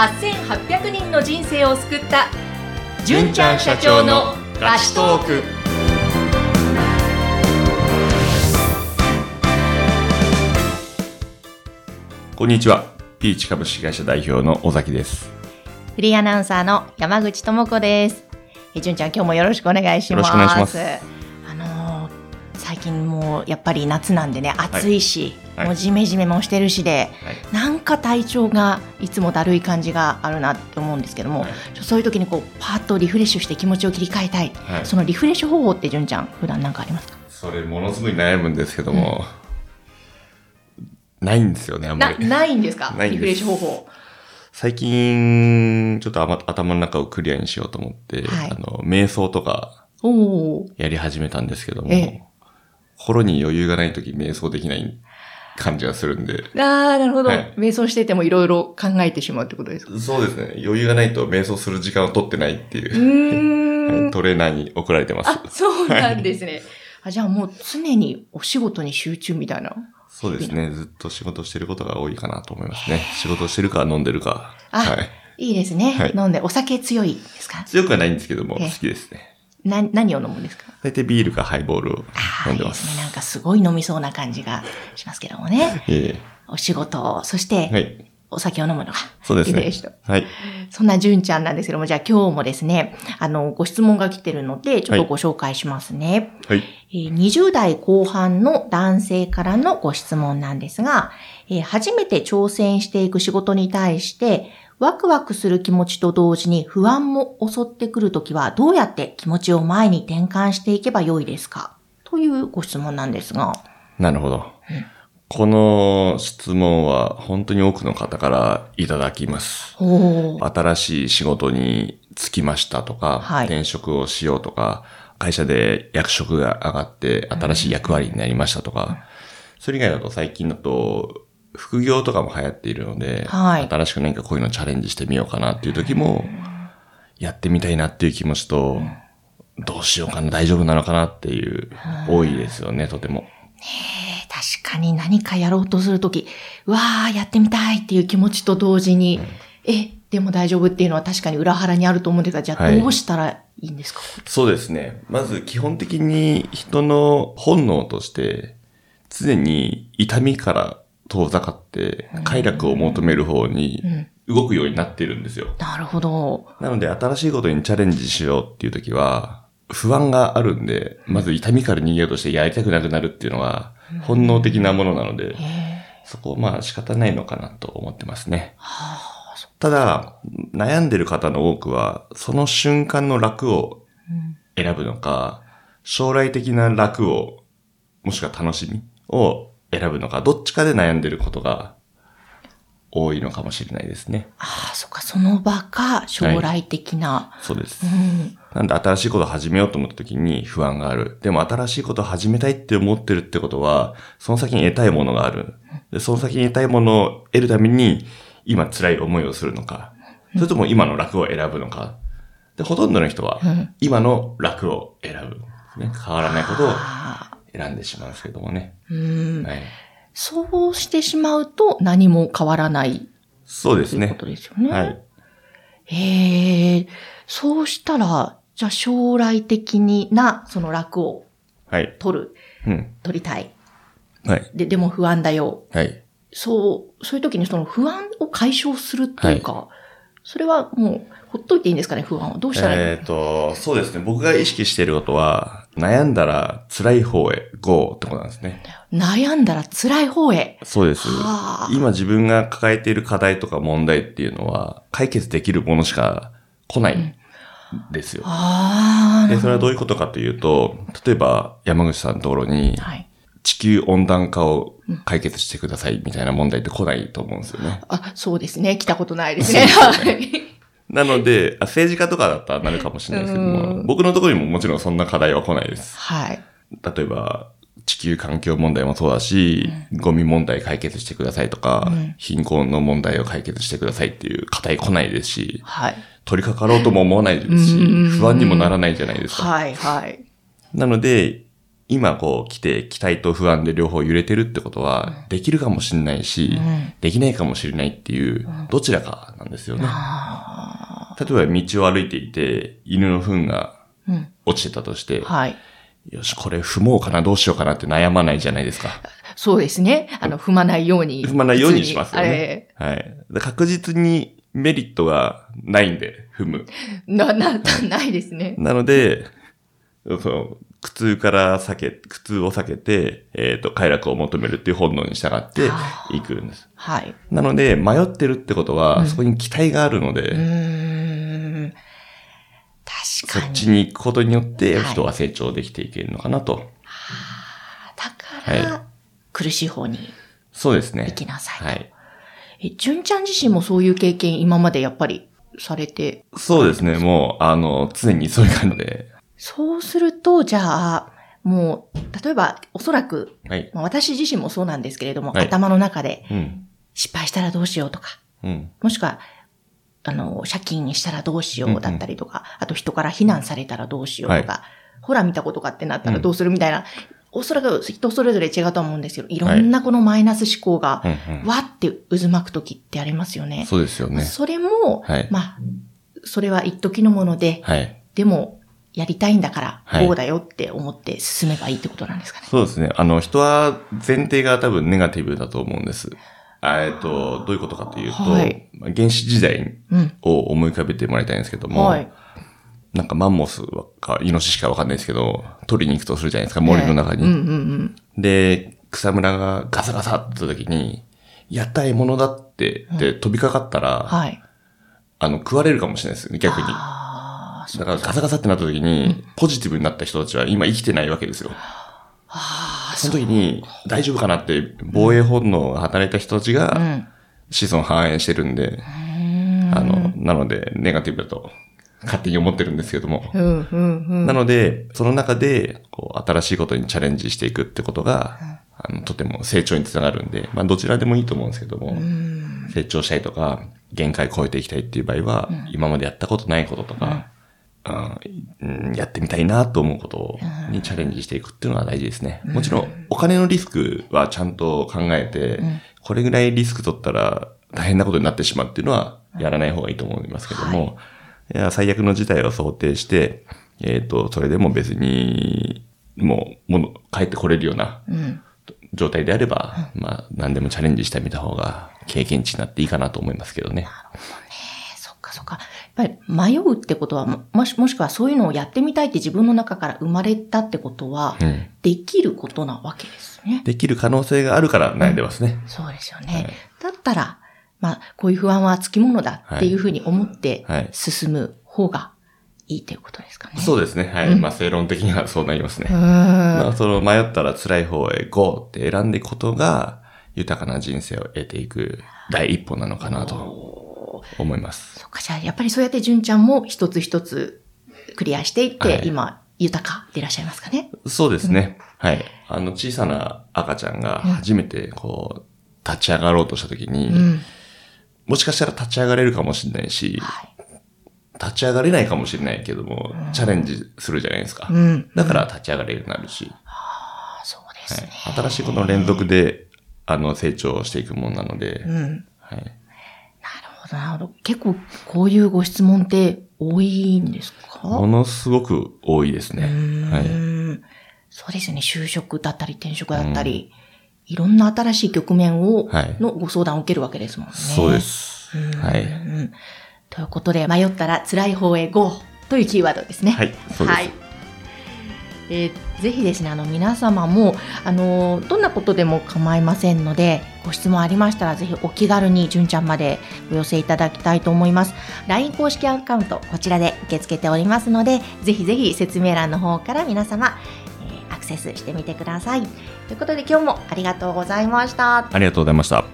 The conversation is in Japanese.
8800人の人生を救った。純ちゃん社長のラストーク。こんにちは。ピーチ株式会社代表の尾崎です。フリーアナウンサーの山口智子です。え純ちゃん今日もよろしくお願いします。よろしくお願いします。あのー最近もうやっぱり夏なんでね暑いし、はいもうジメジメもしてるしで、はい。なんか体調がいつもだるい感じがあるなって思うんですけども、はい。そういう時にこうパッとリフレッシュして気持ちを切り替えたい、はい。そのリフレッシュ方法って純ちゃん普段なんかありますか？それものすごい悩むんですけども、ないんですよね、あんまなり。ないんですか？リフレッシュ方法。最近、ちょっと頭の中をクリアにしようと思って、はい。あの、瞑想とかやり始めたんですけども、ええ。心に余裕がない時瞑想できない感じがするんで、ああなるほど、はい。瞑想しててもいろいろ考えてしまうってことですか？そうですね、余裕がないと瞑想する時間を取ってないってういう、ーん。はいトレーナーに怒られてます。あそうなんですね、あじゃあもう常にお仕事に集中みたいな。そうですね。ずっと仕事してることが多いかなと思いますね。仕事してるか飲んでるか。あはい。いいですね、はい。飲んでお酒強いですか？強くはないんですけども、ええ。好きですね。な何を飲むんですか？大体ビールかハイボールを飲んでます。いいですね。なんかすごい飲みそうな感じがしますけどもね。えお仕事、そして、い。お酒を飲むのが、そうですね。はい。そんな純ちゃんなんですけども、じゃあ今日もですね、あの、ご質問が来てるので、ちょっとご紹介しますね。はい。えー20代後半の男性からのご質問なんですが、えー初めて挑戦していく仕事に対して、ワクワクする気持ちと同時に不安も襲ってくるときは、どうやって気持ちを前に転換していけばよいですか？というご質問なんですが。なるほど。この質問は本当に多くの方からいただきます。新しい仕事に就きましたとか、はい転職をしようとか、会社で役職が上がって新しい役割になりましたとか、それ以外だと最近だと、副業とかも流行っているので、はい。新しく何かこういうのチャレンジしてみようかなっていう時も、やってみたいなっていう気持ちと、どうしようかな、大丈夫なのかなっていう、多いですよね、とても。えー確かに何かやろうとするとき、うわー、やってみたいっていう気持ちと同時に、え、でも大丈夫っていうのは確かに裏腹にあると思うんですが、じゃあはい。どうしたらいいんですか、そうですね。まず基本的に人の本能として、常に痛みから遠ざかって、快楽を求める方に動くようになっているんですよ。なるほど。なので新しいことにチャレンジしようっていう時は、不安があるんで、まず痛みから逃げようとしてやりたくなくなるっていうのは、本能的なものなので、そこはまあ仕方ないのかなと思ってますね。ただ、悩んでる方の多くは、その瞬間の楽を選ぶのか、将来的な楽を、もしくは楽しみを選ぶのか、どっちかで悩んでることが多いのかもしれないですね。ああ、そっか、その場か、将来的な。そうです。うん。なんで新しいことを始めようと思った時に不安がある。でも新しいことを始めたいって思ってるってことは、その先に得たいものがある。で、その先に得たいものを得るために、今辛い思いをするのか、それとも今の楽を選ぶのか。で、ほとんどの人は、今の楽を選ぶ。ね、変わらないことを選んでしまうんですけどもね。うん。はい。そうしてしまうと何も変わらないそうですねというこ。とですよね。はい。へえ、そうしたら、じゃあ将来的にな、その楽をはい。取る、うん。取りたい。はい。で、でも不安だよ。はい。そう、そういう時にその不安を解消するっていうか、それはもう、ほっといていいんですかね、不安は。どうしたらいい、えっ、と、そうですね。僕が意識していることは、悩んだら辛い方へ GO ってことなんですね。悩んだら辛い方へ。そうですはあ。今自分が抱えている課題とか問題っていうのは、解決できるものしか来ないんですよ。ああ、で、それはどういうことかというと、例えば山口さんのところに、はい。地球温暖化を解決してくださいみたいな問題って来ないと思うんですよね。あ、そうですね。来たことないですね。すよはい。なので、あ政治家とかだったらなるかもしれないですけども、僕のところにももちろんそんな課題は来ないです。はい。例えば、地球環境問題もそうだし、ゴミ問題解決してくださいとか、貧困の問題を解決してくださいっていう課題来ないですし、はい。取り掛かろうとも思わないですし、不安にもならないじゃないですか。はい。はい。なので、今こう来て期待と不安で両方揺れてるってことは、できるかもしれないし、うんできないかもしれないっていう、どちらかなんですよね。あ例えば道を歩いていて、犬の糞がーうん。落ちてたとして、はい。よし、これ踏もうかな、どうしようかなって悩まないじゃないですか。そうですね。あの、踏まないように。踏まないようにしますよね。はい。で確実にメリットがないんで、踏む。ええな、な、ないですね。なので、その苦痛から避け、苦痛を避けて、えっ、と、快楽を求めるっていう本能に従ってあいくんです。はい。なので、迷ってるってことは、そこに期待があるので、うーん。そっちに行くことによってはい人が成長できていけるのかなと。だから、は苦しい方にそうですね。行きなさいと。はい。え、純ちゃん自身もそういう経験今までやっぱりされて、そうですね。もう、あの、常にそういう感じで。そうすると、じゃあ、もう、例えば、おそらく、はい。まあ私自身もそうなんですけれども、はい頭の中でうん。失敗したらどうしようとか、うん。もしくは、あの、借金にしたらどうしようだったりとか、あと人から非難されたらどうしようとか、ほら見たことかってなったらどうするみたいな、おそらく人それぞれ違うと思うんですけど、いろんなこのマイナス思考が。わって渦巻く時ってありますよね。そうですよね。それも、はいまあ、それは一時のもので、はい。でも、やりたいんだから、はいこうだよって思って進めばいいってことなんですかね。そうですね。あの、人は前提が多分ネガティブだと思うんです。あえっと、どういうことかというと、はいまあ原始時代うん。を思い浮かべてもらいたいんですけども、はい。なんかマンモスかイノシシかわかんないですけど、取りに行くとするじゃないですか、森の中に。うんうんうん。で、草むらがガサガサって時に、やった獲物だって、で、飛びかかったら、はい。あの、食われるかもしれないですね、逆に。だからガサガサってなった時に、ポジティブになった人たちは今生きてないわけですよ。ああ、その時に、大丈夫かな？って、防衛本能が働いた人たちうが、ん。子孫繁栄してるんで、うん。あの、なので、ネガティブだと、勝手に思ってるんですけども。うん、うん、うん。なので、その中で、こう、新しいことにチャレンジしていくってことが、あの、とても成長につながるんで、まあ、どちらでもいいと思うんですけども、うん。成長したいとか、限界超えていきたいっていう場合は、今までやったことないこととか、うん、やってみたいなと思うことにチャレンジしていくっていうのは大事ですね。もちろん、お金のリスクはちゃんと考えて、これぐらいリスク取ったら大変なことになってしまうっていうのは、やらない方がいいと思いますけども、い。や最悪の事態を想定して、えっ、と、それでも別に、もう、もの、帰ってこれるようなうん。状態であれば、まあ、何でもチャレンジしてみた方が経験値になっていいかなと思いますけどね。えそっかそっか。やっぱり迷うってことは、ももし、もしくはそういうのをやってみたいって自分の中から生まれたってことは、うん。できることなわけですね。できる可能性があるから悩んでますね。そうですよね。はいだったら、まあ、こういう不安はつきものだっていうふうに思ってはい進む方がいいということですかね。そうですね。はい。まあ、正論的にはそうなりますね。まあ、その迷ったら辛い方へ GO って選んでいくことが、豊かな人生を得ていく第一歩なのかなと思います。そっか、じゃあ、やっぱりそうやって純ちゃんも一つ一つクリアしていって、はい今、豊かでいらっしゃいますかね？そうですね。はい。あの、小さな赤ちゃんが初めてこう、立ち上がろうとした時に、うん。もしかしたら立ち上がれるかもしれないし、はい。立ち上がれないかもしれないけども、チャレンジするじゃないですか。うん。だから立ち上がれるようになるし、あそうですね。はい、新しいことの連続で、あの、成長していくものなので、うん。はい。結構、こういうご質問って多いんですか？ものすごく多いですね。はい。うんそうですよね。就職だったり転職だったり、いろんな新しい局面を、はいのご相談を受けるわけですもんね。そうで。す。はい。うんということで、迷ったら辛い方へ GO というキーワードですね。はいそうですはい。えーぜひですね、あの、皆様も、あの、どんなことでも構いませんので、ご質問ありましたら、ぜひお気軽に、純ちゃんまでお寄せいただきたいと思います。LINE 公式アカウント、こちらで受け付けておりますので、ぜひぜひ説明欄の方から皆様、えーアクセスしてみてください。ということで、今日もありがとうございました。ありがとうございました。